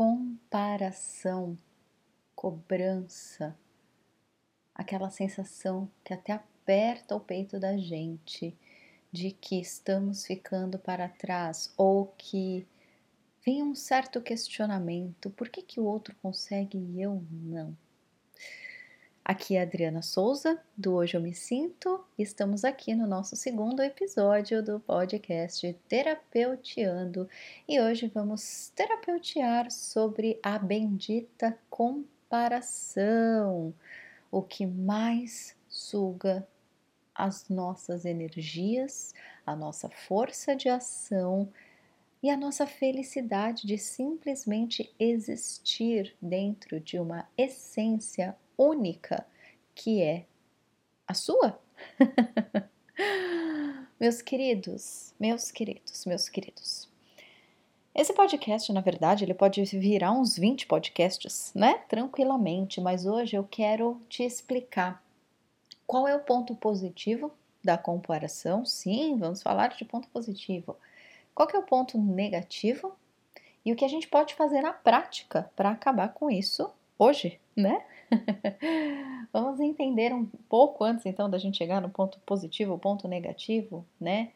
comparação, cobrança, aquela sensação que até aperta o peito da gente de que estamos ficando para trás ou que vem um certo questionamento: por que, que o outro consegue e eu não? Aqui é a Adriana Souza, do Hoje Eu Me Sinto, e estamos aqui no nosso segundo episódio do podcast Terapeuteando. E hoje vamos terapeutear sobre a bendita comparação, o que mais suga as nossas energias, a nossa força de ação e a nossa felicidade de simplesmente existir dentro de uma essência única que é a sua. meus queridos, meus queridos, meus queridos. Esse podcast, na verdade, ele pode virar uns 20 podcasts, né? Tranquilamente, mas hoje eu quero te explicar qual é o ponto positivo da comparação. Sim, vamos falar de ponto positivo. Qual é o ponto negativo e o que a gente pode fazer na prática para acabar com isso hoje, né? Vamos entender um pouco antes então da gente chegar no ponto positivo, ponto negativo, né?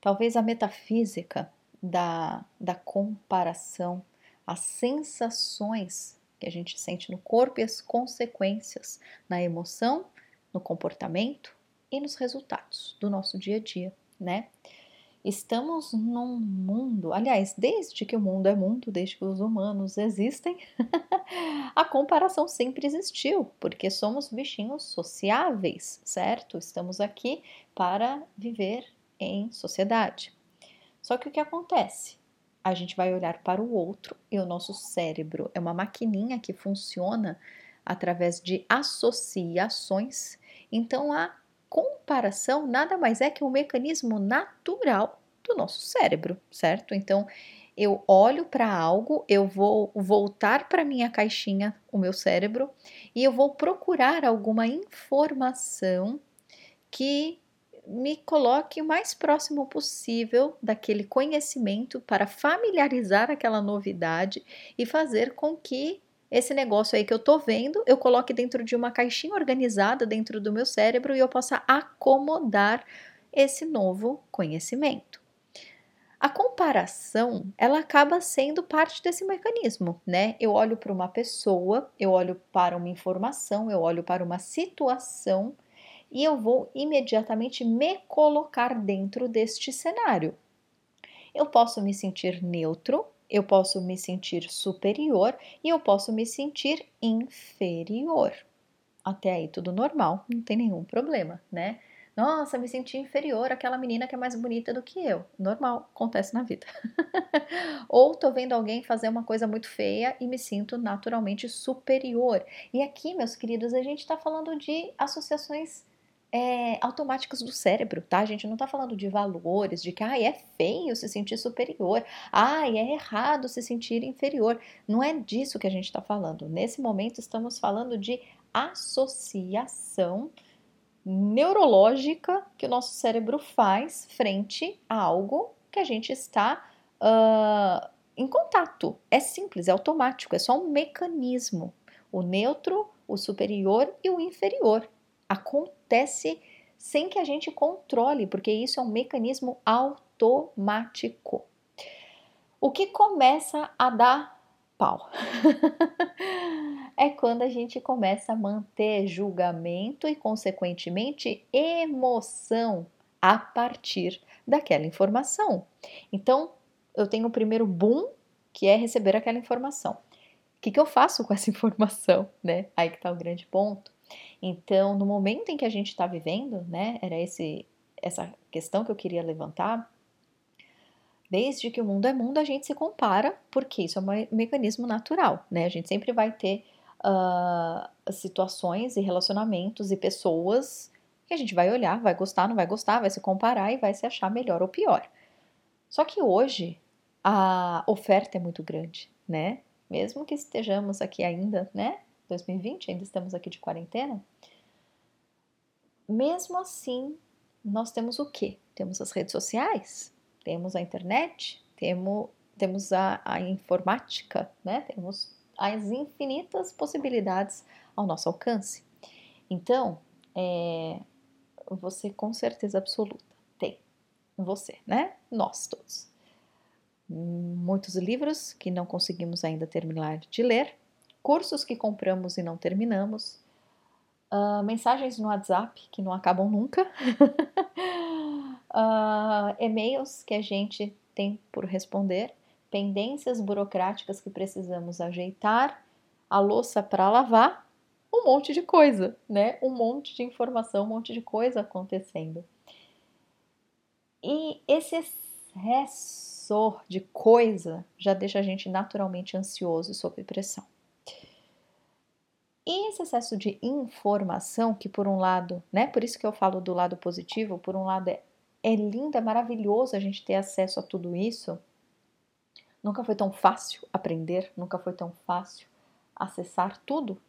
Talvez a metafísica da, da comparação, as sensações que a gente sente no corpo e as consequências na emoção, no comportamento e nos resultados do nosso dia a dia, né? Estamos num mundo, aliás, desde que o mundo é mundo, desde que os humanos existem, a comparação sempre existiu, porque somos bichinhos sociáveis, certo? Estamos aqui para viver em sociedade. Só que o que acontece? A gente vai olhar para o outro e o nosso cérebro é uma maquininha que funciona através de associações. Então a comparação nada mais é que um mecanismo natural do nosso cérebro, certo? Então, eu olho para algo, eu vou voltar para minha caixinha, o meu cérebro, e eu vou procurar alguma informação que me coloque o mais próximo possível daquele conhecimento para familiarizar aquela novidade e fazer com que esse negócio aí que eu tô vendo, eu coloque dentro de uma caixinha organizada dentro do meu cérebro e eu possa acomodar esse novo conhecimento. A comparação, ela acaba sendo parte desse mecanismo, né? Eu olho para uma pessoa, eu olho para uma informação, eu olho para uma situação e eu vou imediatamente me colocar dentro deste cenário. Eu posso me sentir neutro, eu posso me sentir superior e eu posso me sentir inferior. Até aí tudo normal, não tem nenhum problema, né? Nossa, me senti inferior àquela menina que é mais bonita do que eu. Normal, acontece na vida. Ou tô vendo alguém fazer uma coisa muito feia e me sinto naturalmente superior. E aqui, meus queridos, a gente está falando de associações é, automáticas do cérebro, tá? A gente não tá falando de valores, de que ah, é feio se sentir superior, ah, é errado se sentir inferior. Não é disso que a gente está falando. Nesse momento, estamos falando de associação neurológica que o nosso cérebro faz frente a algo que a gente está uh, em contato. É simples, é automático, é só um mecanismo. O neutro, o superior e o inferior acontece sem que a gente controle, porque isso é um mecanismo automático. O que começa a dar pau é quando a gente começa a manter julgamento e, consequentemente, emoção a partir daquela informação. Então, eu tenho o primeiro boom, que é receber aquela informação. O que, que eu faço com essa informação, né? Aí que está o grande ponto. Então, no momento em que a gente está vivendo, né, era esse, essa questão que eu queria levantar. Desde que o mundo é mundo, a gente se compara, porque isso é um mecanismo natural, né? A gente sempre vai ter uh, situações e relacionamentos e pessoas que a gente vai olhar, vai gostar, não vai gostar, vai se comparar e vai se achar melhor ou pior. Só que hoje a oferta é muito grande, né? Mesmo que estejamos aqui ainda, né? 2020, ainda estamos aqui de quarentena. Mesmo assim, nós temos o quê? Temos as redes sociais, temos a internet, temos temos a, a informática, né? Temos as infinitas possibilidades ao nosso alcance. Então, é, você com certeza absoluta tem você, né? Nós todos. Muitos livros que não conseguimos ainda terminar de ler, cursos que compramos e não terminamos, uh, mensagens no WhatsApp que não acabam nunca, uh, e-mails que a gente tem por responder, pendências burocráticas que precisamos ajeitar, a louça para lavar, um monte de coisa, né? Um monte de informação, um monte de coisa acontecendo. E esse excesso de coisa já deixa a gente naturalmente ansioso e sob pressão. E esse excesso de informação, que por um lado, né, por isso que eu falo do lado positivo, por um lado é, é lindo, é maravilhoso a gente ter acesso a tudo isso. Nunca foi tão fácil aprender, nunca foi tão fácil acessar tudo.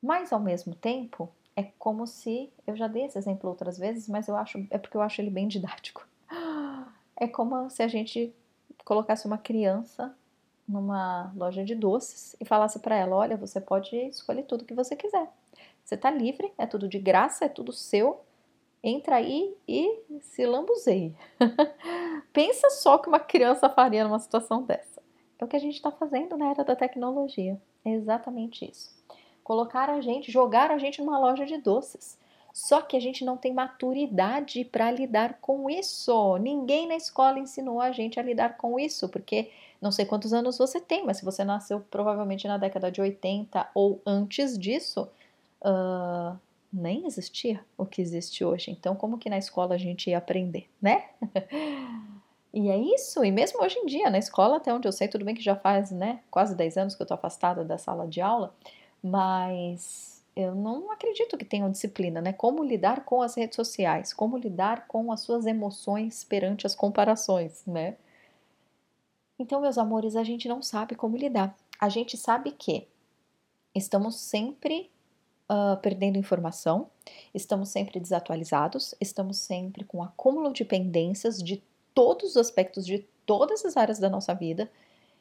Mas ao mesmo tempo, é como se, eu já dei esse exemplo outras vezes, mas eu acho, é porque eu acho ele bem didático. É como se a gente colocasse uma criança numa loja de doces e falasse para ela: olha, você pode escolher tudo que você quiser. Você está livre, é tudo de graça, é tudo seu. Entra aí e se lambuzeie. Pensa só que uma criança faria numa situação dessa. É o que a gente está fazendo na era da tecnologia. É exatamente isso. Colocar a gente, jogar a gente numa loja de doces. Só que a gente não tem maturidade para lidar com isso. Ninguém na escola ensinou a gente a lidar com isso, porque não sei quantos anos você tem, mas se você nasceu provavelmente na década de 80 ou antes disso, uh, nem existia o que existe hoje. Então, como que na escola a gente ia aprender, né? e é isso, e mesmo hoje em dia, na escola, até onde eu sei, tudo bem que já faz né, quase 10 anos que eu estou afastada da sala de aula, mas eu não acredito que tenham disciplina, né? Como lidar com as redes sociais, como lidar com as suas emoções perante as comparações, né? Então, meus amores, a gente não sabe como lidar. A gente sabe que estamos sempre uh, perdendo informação, estamos sempre desatualizados, estamos sempre com acúmulo de pendências de todos os aspectos de todas as áreas da nossa vida.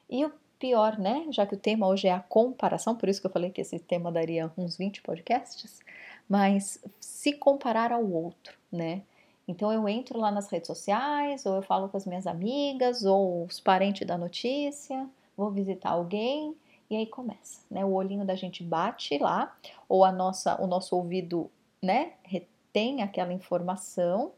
E o pior, né? Já que o tema hoje é a comparação, por isso que eu falei que esse tema daria uns 20 podcasts, mas se comparar ao outro, né? Então eu entro lá nas redes sociais, ou eu falo com as minhas amigas, ou os parentes da notícia, vou visitar alguém e aí começa, né? O olhinho da gente bate lá, ou a nossa, o nosso ouvido, né, retém aquela informação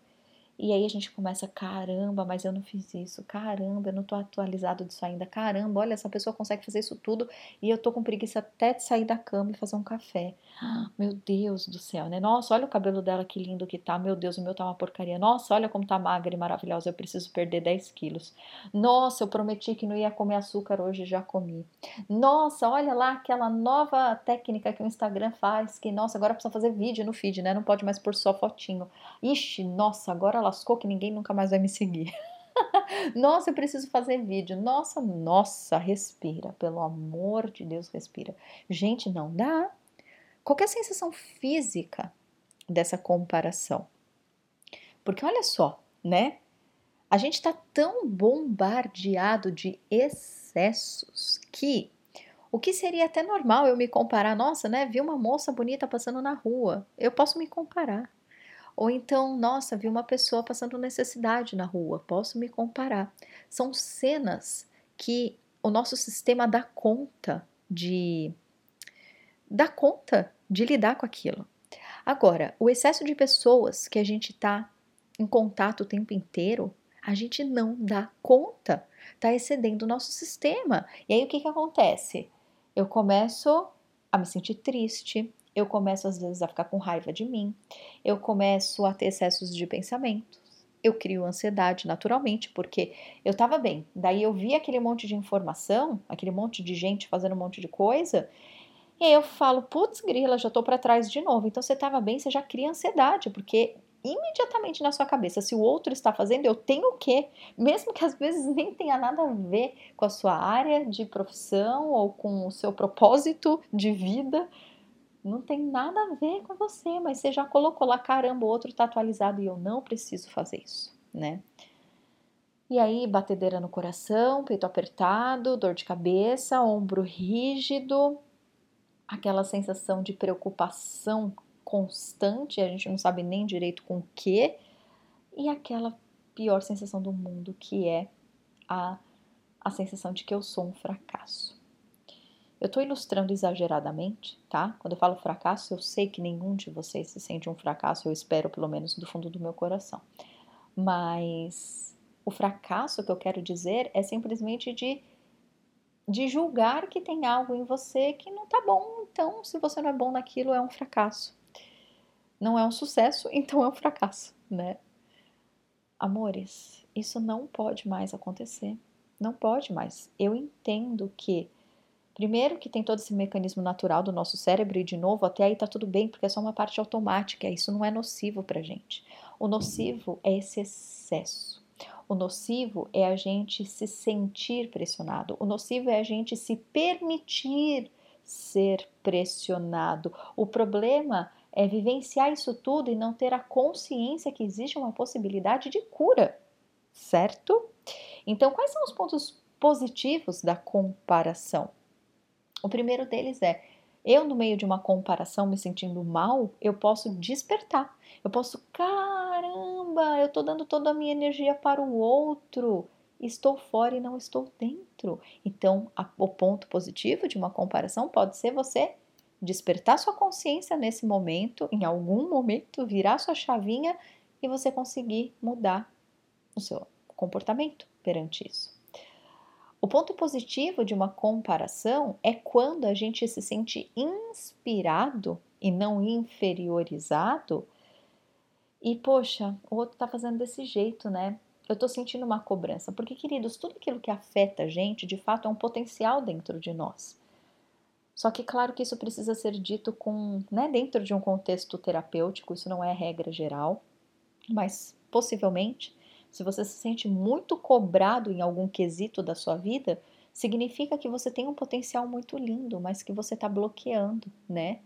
e aí a gente começa, caramba, mas eu não fiz isso, caramba, eu não tô atualizado disso ainda, caramba, olha, essa pessoa consegue fazer isso tudo e eu tô com preguiça até de sair da cama e fazer um café. Ah, meu Deus do céu, né? Nossa, olha o cabelo dela que lindo que tá, meu Deus, o meu tá uma porcaria. Nossa, olha como tá magra e maravilhosa, eu preciso perder 10 quilos. Nossa, eu prometi que não ia comer açúcar hoje, já comi. Nossa, olha lá aquela nova técnica que o Instagram faz, que, nossa, agora precisa fazer vídeo no feed, né? Não pode mais pôr só fotinho. Ixi, nossa, agora lascou que ninguém nunca mais vai me seguir. nossa, eu preciso fazer vídeo. Nossa, nossa, respira. Pelo amor de Deus, respira. Gente, não dá. Qualquer sensação física dessa comparação. Porque olha só, né? A gente está tão bombardeado de excessos que o que seria até normal eu me comparar, nossa, né? Vi uma moça bonita passando na rua, eu posso me comparar. Ou então, nossa, vi uma pessoa passando necessidade na rua, posso me comparar. São cenas que o nosso sistema dá conta de dá conta de lidar com aquilo. Agora, o excesso de pessoas que a gente está em contato o tempo inteiro, a gente não dá conta, está excedendo o nosso sistema. E aí o que, que acontece? Eu começo a me sentir triste, eu começo às vezes a ficar com raiva de mim, eu começo a ter excessos de pensamentos, eu crio ansiedade naturalmente, porque eu estava bem, daí eu vi aquele monte de informação, aquele monte de gente fazendo um monte de coisa, e aí eu falo, putz, grila, já tô para trás de novo. Então você estava bem, você já cria ansiedade, porque imediatamente na sua cabeça, se o outro está fazendo, eu tenho o quê? Mesmo que às vezes nem tenha nada a ver com a sua área de profissão ou com o seu propósito de vida, não tem nada a ver com você, mas você já colocou lá, caramba, o outro está atualizado e eu não preciso fazer isso, né? E aí, batedeira no coração, peito apertado, dor de cabeça, ombro rígido, aquela sensação de preocupação constante, a gente não sabe nem direito com o que, e aquela pior sensação do mundo, que é a, a sensação de que eu sou um fracasso. Eu estou ilustrando exageradamente, tá? Quando eu falo fracasso, eu sei que nenhum de vocês se sente um fracasso, eu espero pelo menos do fundo do meu coração. Mas o fracasso que eu quero dizer é simplesmente de, de julgar que tem algo em você que não tá bom. Então, se você não é bom naquilo, é um fracasso. Não é um sucesso, então é um fracasso, né? Amores, isso não pode mais acontecer. Não pode mais. Eu entendo que Primeiro que tem todo esse mecanismo natural do nosso cérebro e de novo, até aí tá tudo bem, porque é só uma parte automática, isso não é nocivo pra gente. O nocivo é esse excesso. O nocivo é a gente se sentir pressionado. O nocivo é a gente se permitir ser pressionado. O problema é vivenciar isso tudo e não ter a consciência que existe uma possibilidade de cura, certo? Então, quais são os pontos positivos da comparação? O primeiro deles é: eu, no meio de uma comparação, me sentindo mal, eu posso despertar. Eu posso, caramba, eu estou dando toda a minha energia para o outro. Estou fora e não estou dentro. Então, a, o ponto positivo de uma comparação pode ser você despertar sua consciência nesse momento, em algum momento, virar sua chavinha e você conseguir mudar o seu comportamento perante isso. O ponto positivo de uma comparação é quando a gente se sente inspirado e não inferiorizado. E poxa, o outro tá fazendo desse jeito, né? Eu tô sentindo uma cobrança. Porque, queridos, tudo aquilo que afeta a gente, de fato, é um potencial dentro de nós. Só que, claro que isso precisa ser dito com, né, dentro de um contexto terapêutico, isso não é regra geral, mas possivelmente se você se sente muito cobrado em algum quesito da sua vida, significa que você tem um potencial muito lindo, mas que você está bloqueando, né?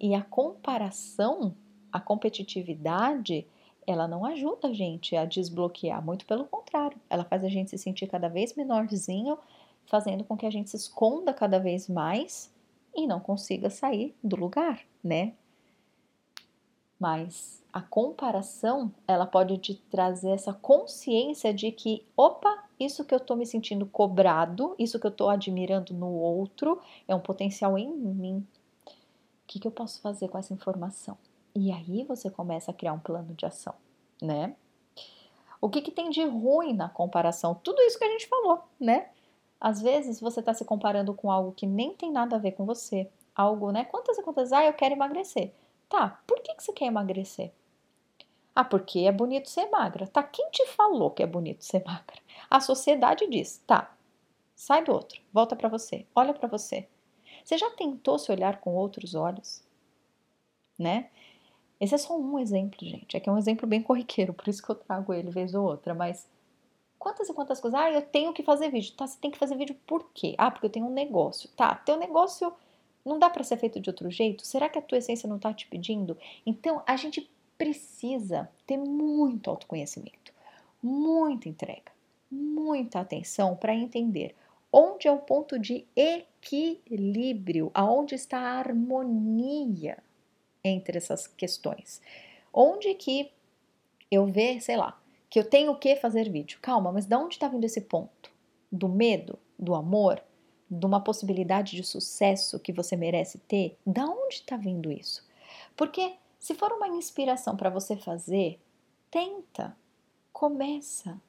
E a comparação, a competitividade, ela não ajuda a gente a desbloquear, muito pelo contrário, ela faz a gente se sentir cada vez menorzinho, fazendo com que a gente se esconda cada vez mais e não consiga sair do lugar, né? Mas a comparação, ela pode te trazer essa consciência de que, opa, isso que eu estou me sentindo cobrado, isso que eu estou admirando no outro, é um potencial em mim. O que, que eu posso fazer com essa informação? E aí você começa a criar um plano de ação, né? O que, que tem de ruim na comparação? Tudo isso que a gente falou, né? Às vezes você está se comparando com algo que nem tem nada a ver com você. Algo, né? Quantas e quantas? Ah, eu quero emagrecer. Tá, por que, que você quer emagrecer? Ah, porque é bonito ser magra. Tá, quem te falou que é bonito ser magra? A sociedade diz, tá, sai do outro, volta para você, olha para você. Você já tentou se olhar com outros olhos? Né? Esse é só um exemplo, gente. É que é um exemplo bem corriqueiro, por isso que eu trago ele vez ou outra, mas quantas e quantas coisas? Ah, eu tenho que fazer vídeo. Tá, você tem que fazer vídeo por quê? Ah, porque eu tenho um negócio. Tá, teu negócio não dá para ser feito de outro jeito? Será que a tua essência não está te pedindo? Então a gente precisa ter muito autoconhecimento, muita entrega, muita atenção para entender onde é o ponto de equilíbrio, aonde está a harmonia entre essas questões. Onde que eu ver, sei lá, que eu tenho que fazer vídeo. Calma, mas de onde está vindo esse ponto? Do medo? Do amor? de uma possibilidade de sucesso que você merece ter, da onde está vindo isso? Porque se for uma inspiração para você fazer, tenta, começa,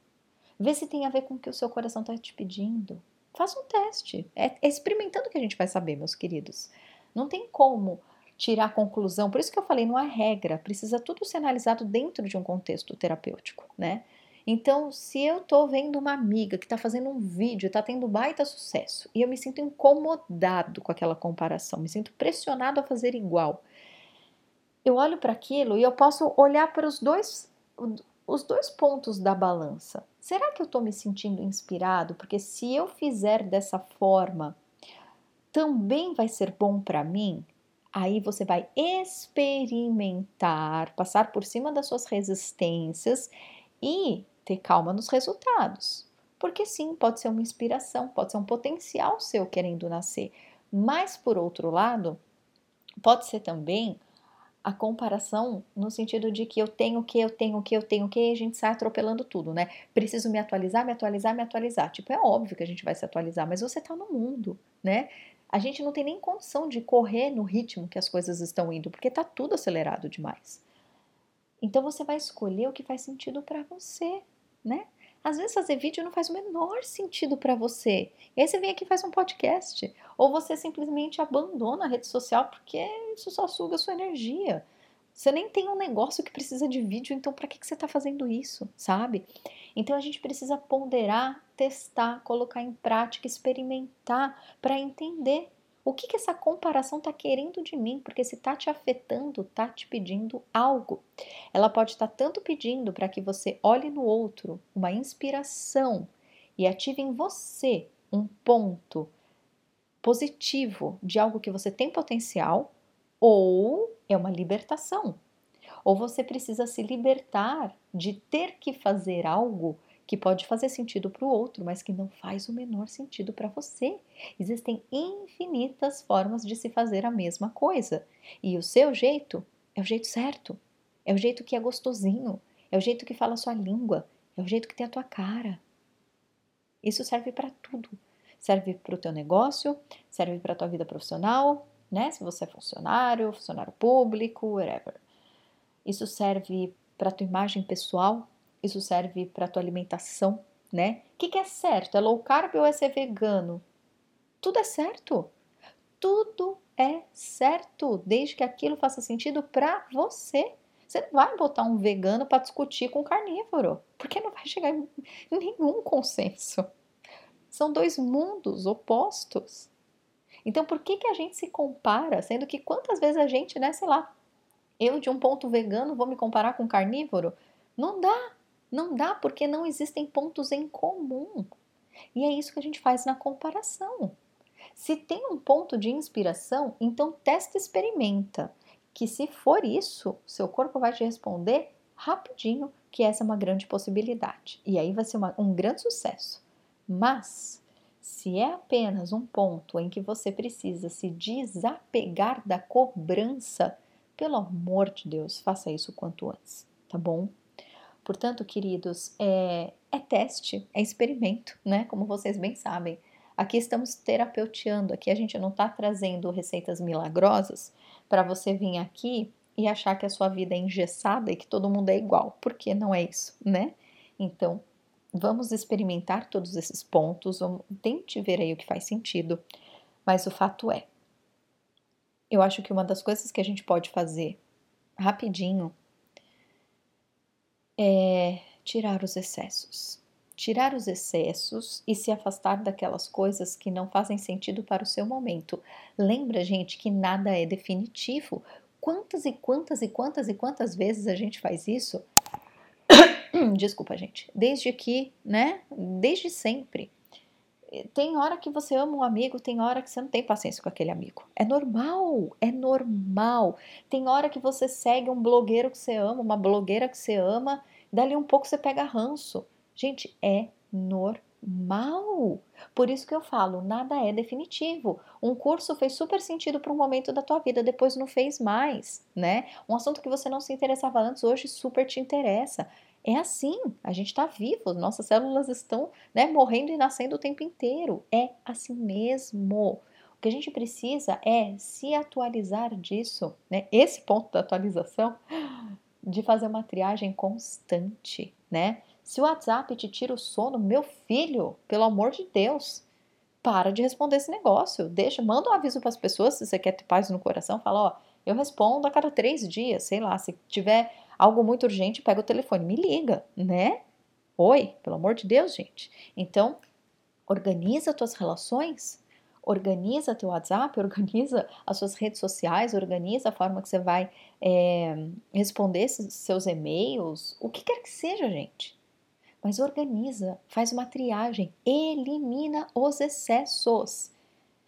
vê se tem a ver com o que o seu coração está te pedindo. Faça um teste. É, é experimentando que a gente vai saber, meus queridos. Não tem como tirar a conclusão. Por isso que eu falei, não há regra. Precisa tudo ser analisado dentro de um contexto terapêutico, né? Então, se eu tô vendo uma amiga que tá fazendo um vídeo, tá tendo baita sucesso, e eu me sinto incomodado com aquela comparação, me sinto pressionado a fazer igual. Eu olho para aquilo e eu posso olhar para os dois os dois pontos da balança. Será que eu estou me sentindo inspirado? Porque se eu fizer dessa forma, também vai ser bom para mim? Aí você vai experimentar, passar por cima das suas resistências e ter calma nos resultados. Porque sim, pode ser uma inspiração, pode ser um potencial seu querendo nascer. Mas, por outro lado, pode ser também a comparação no sentido de que eu tenho que, eu tenho que, eu tenho que, e a gente sai atropelando tudo, né? Preciso me atualizar, me atualizar, me atualizar. Tipo, é óbvio que a gente vai se atualizar, mas você tá no mundo, né? A gente não tem nem condição de correr no ritmo que as coisas estão indo, porque tá tudo acelerado demais. Então você vai escolher o que faz sentido para você, né? Às vezes fazer vídeo não faz o menor sentido para você. E aí você vem aqui e faz um podcast. Ou você simplesmente abandona a rede social porque isso só suga a sua energia. Você nem tem um negócio que precisa de vídeo, então para que, que você está fazendo isso, sabe? Então a gente precisa ponderar, testar, colocar em prática, experimentar para entender o que, que essa comparação está querendo de mim? Porque se está te afetando, está te pedindo algo. Ela pode estar tá tanto pedindo para que você olhe no outro uma inspiração e ative em você um ponto positivo de algo que você tem potencial, ou é uma libertação. Ou você precisa se libertar de ter que fazer algo que pode fazer sentido para o outro, mas que não faz o menor sentido para você. Existem infinitas formas de se fazer a mesma coisa. E o seu jeito é o jeito certo. É o jeito que é gostosinho. É o jeito que fala a sua língua. É o jeito que tem a tua cara. Isso serve para tudo. Serve para o teu negócio, serve para a tua vida profissional, né? Se você é funcionário, funcionário público, whatever. Isso serve para tua imagem pessoal, isso serve para tua alimentação, né? O que, que é certo? É low carb ou é ser vegano? Tudo é certo. Tudo é certo, desde que aquilo faça sentido para você. Você não vai botar um vegano para discutir com um carnívoro, porque não vai chegar em nenhum consenso. São dois mundos opostos. Então, por que, que a gente se compara, sendo que quantas vezes a gente, né, sei lá, eu de um ponto vegano vou me comparar com um carnívoro? Não dá. Não dá porque não existem pontos em comum. E é isso que a gente faz na comparação. Se tem um ponto de inspiração, então testa e experimenta. Que se for isso, seu corpo vai te responder rapidinho que essa é uma grande possibilidade. E aí vai ser uma, um grande sucesso. Mas, se é apenas um ponto em que você precisa se desapegar da cobrança, pelo amor de Deus, faça isso quanto antes, tá bom? Portanto, queridos, é, é teste, é experimento, né? Como vocês bem sabem. Aqui estamos terapeuteando, aqui a gente não está trazendo receitas milagrosas para você vir aqui e achar que a sua vida é engessada e que todo mundo é igual, porque não é isso, né? Então, vamos experimentar todos esses pontos, vamos, tente ver aí o que faz sentido, mas o fato é, eu acho que uma das coisas que a gente pode fazer rapidinho é tirar os excessos. Tirar os excessos e se afastar daquelas coisas que não fazem sentido para o seu momento. Lembra, gente, que nada é definitivo. Quantas e quantas e quantas e quantas vezes a gente faz isso? Desculpa, gente. Desde que, né? Desde sempre. Tem hora que você ama um amigo, tem hora que você não tem paciência com aquele amigo. É normal, é normal. Tem hora que você segue um blogueiro que você ama, uma blogueira que você ama Dali um pouco você pega ranço. Gente, é normal. Por isso que eu falo, nada é definitivo. Um curso fez super sentido para um momento da tua vida, depois não fez mais, né? Um assunto que você não se interessava antes, hoje super te interessa. É assim, a gente está vivo, nossas células estão né, morrendo e nascendo o tempo inteiro. É assim mesmo. O que a gente precisa é se atualizar disso, né? Esse ponto da atualização de fazer uma triagem constante, né? Se o WhatsApp te tira o sono, meu filho, pelo amor de Deus, para de responder esse negócio. Deixa, manda um aviso para as pessoas se você quer ter paz no coração. Fala, ó, eu respondo a cada três dias, sei lá. Se tiver algo muito urgente, pega o telefone, me liga, né? Oi, pelo amor de Deus, gente. Então, organiza tuas relações organiza teu WhatsApp, organiza as suas redes sociais, organiza a forma que você vai é, responder seus e-mails, o que quer que seja, gente. Mas organiza, faz uma triagem, elimina os excessos.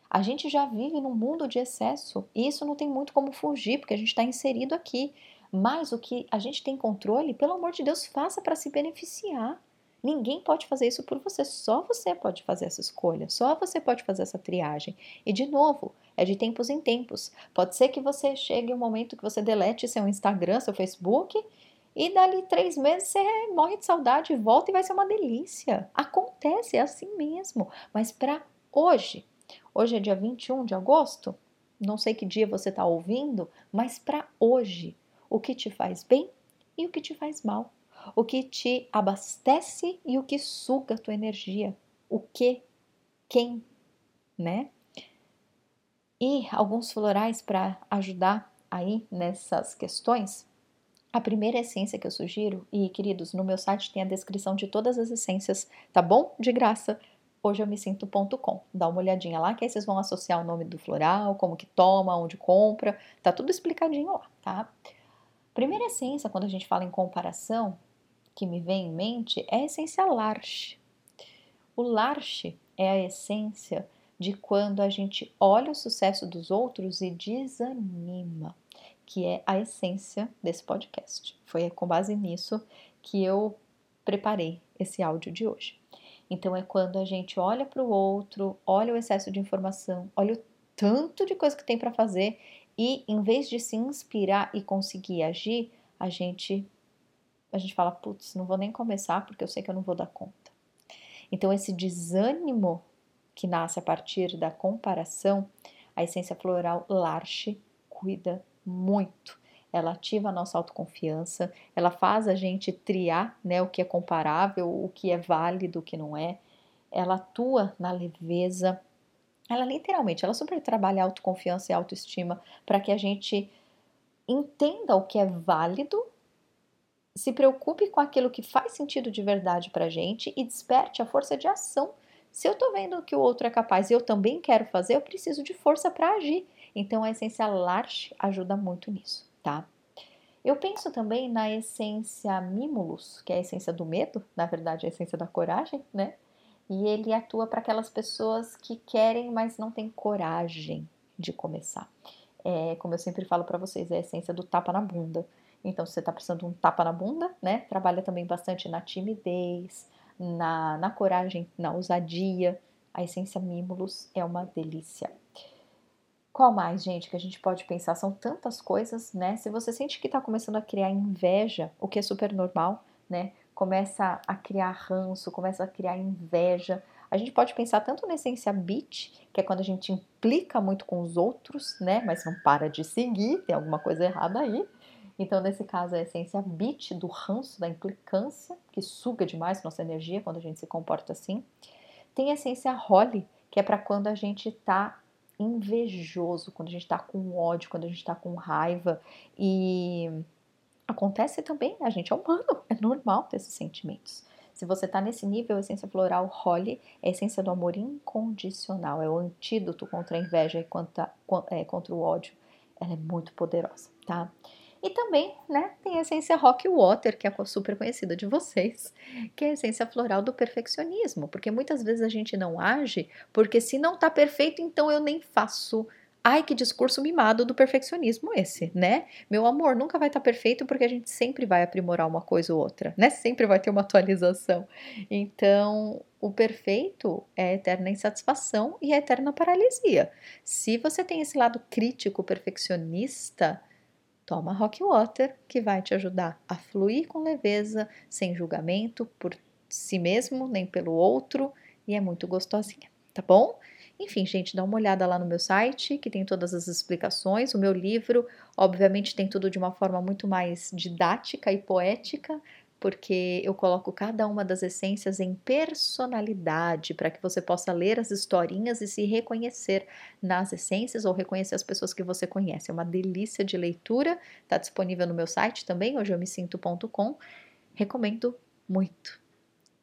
A gente já vive num mundo de excesso e isso não tem muito como fugir, porque a gente está inserido aqui. Mas o que a gente tem controle, pelo amor de Deus, faça para se beneficiar. Ninguém pode fazer isso por você, só você pode fazer essa escolha, só você pode fazer essa triagem. E de novo, é de tempos em tempos. Pode ser que você chegue um momento que você delete seu Instagram, seu Facebook, e dali três meses você morre de saudade, volta e vai ser uma delícia. Acontece, é assim mesmo. Mas para hoje, hoje é dia 21 de agosto, não sei que dia você está ouvindo, mas para hoje, o que te faz bem e o que te faz mal o que te abastece e o que suga a tua energia, o que, quem, né? E alguns florais para ajudar aí nessas questões. A primeira essência que eu sugiro, e queridos, no meu site tem a descrição de todas as essências, tá bom? De graça. Hoje eu me sinto.com. Dá uma olhadinha lá, que aí vocês vão associar o nome do floral, como que toma, onde compra, tá tudo explicadinho lá, tá? Primeira essência, quando a gente fala em comparação, que me vem em mente é a essência Larche. O Larche é a essência de quando a gente olha o sucesso dos outros e desanima, que é a essência desse podcast. Foi com base nisso que eu preparei esse áudio de hoje. Então é quando a gente olha para o outro, olha o excesso de informação, olha o tanto de coisa que tem para fazer e em vez de se inspirar e conseguir agir, a gente a gente fala, putz, não vou nem começar porque eu sei que eu não vou dar conta. Então, esse desânimo que nasce a partir da comparação, a essência floral Larche cuida muito. Ela ativa a nossa autoconfiança, ela faz a gente triar né, o que é comparável, o que é válido, o que não é. Ela atua na leveza. Ela literalmente, ela super trabalha autoconfiança e autoestima para que a gente entenda o que é válido se preocupe com aquilo que faz sentido de verdade para gente e desperte a força de ação. Se eu estou vendo que o outro é capaz e eu também quero fazer, eu preciso de força para agir. Então a essência Larche ajuda muito nisso, tá? Eu penso também na essência Mimulus, que é a essência do medo, na verdade, a essência da coragem, né? E ele atua para aquelas pessoas que querem, mas não têm coragem de começar. É, como eu sempre falo para vocês, é a essência do tapa na bunda. Então, se você está precisando de um tapa na bunda, né? Trabalha também bastante na timidez, na, na coragem, na ousadia. A essência Mimulus é uma delícia. Qual mais, gente, que a gente pode pensar? São tantas coisas, né? Se você sente que está começando a criar inveja, o que é super normal, né? Começa a criar ranço, começa a criar inveja. A gente pode pensar tanto na essência beat, que é quando a gente implica muito com os outros, né? Mas não para de seguir, tem alguma coisa errada aí. Então, nesse caso, a essência bit do ranço, da implicância, que suga demais nossa energia quando a gente se comporta assim. Tem a essência holly, que é para quando a gente tá invejoso, quando a gente tá com ódio, quando a gente tá com raiva. E acontece também, a gente é humano, é normal ter esses sentimentos. Se você está nesse nível, a essência floral Holly é a essência do amor incondicional, é o antídoto contra a inveja e contra, é, contra o ódio. Ela é muito poderosa, tá? E também, né, tem a essência Rock Water, que é super conhecida de vocês, que é a essência floral do perfeccionismo, porque muitas vezes a gente não age porque se não tá perfeito, então eu nem faço. Ai, que discurso mimado do perfeccionismo esse, né? Meu amor, nunca vai estar tá perfeito porque a gente sempre vai aprimorar uma coisa ou outra, né? Sempre vai ter uma atualização. Então, o perfeito é a eterna insatisfação e a eterna paralisia. Se você tem esse lado crítico, perfeccionista, Toma Rock Water, que vai te ajudar a fluir com leveza, sem julgamento por si mesmo nem pelo outro, e é muito gostosinha, tá bom? Enfim, gente, dá uma olhada lá no meu site, que tem todas as explicações. O meu livro, obviamente, tem tudo de uma forma muito mais didática e poética, porque eu coloco cada uma das essências em personalidade para que você possa ler as historinhas e se reconhecer nas essências ou reconhecer as pessoas que você conhece. É uma delícia de leitura, está disponível no meu site também, hoje eu me sinto.com. Recomendo muito.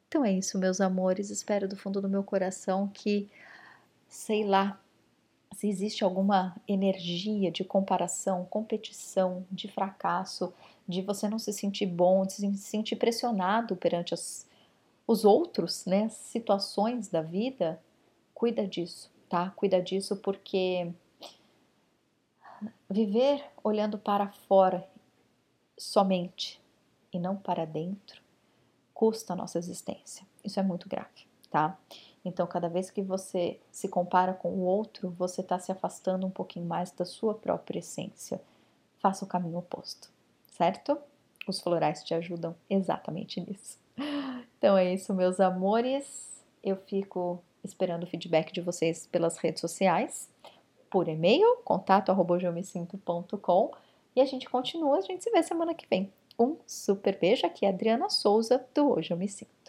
Então é isso, meus amores. Espero do fundo do meu coração que, sei lá, se existe alguma energia de comparação, competição, de fracasso, de você não se sentir bom, de se sentir pressionado perante as, os outros, né, situações da vida, cuida disso, tá? Cuida disso porque viver olhando para fora somente e não para dentro, custa a nossa existência. Isso é muito grave, tá? Então, cada vez que você se compara com o outro, você está se afastando um pouquinho mais da sua própria essência. Faça o caminho oposto, certo? Os florais te ajudam exatamente nisso. Então é isso, meus amores. Eu fico esperando o feedback de vocês pelas redes sociais, por e-mail, contato@jeumesinto.com e a gente continua, a gente se vê semana que vem. Um super beijo aqui, Adriana Souza do Hoje Eu Me Sinto.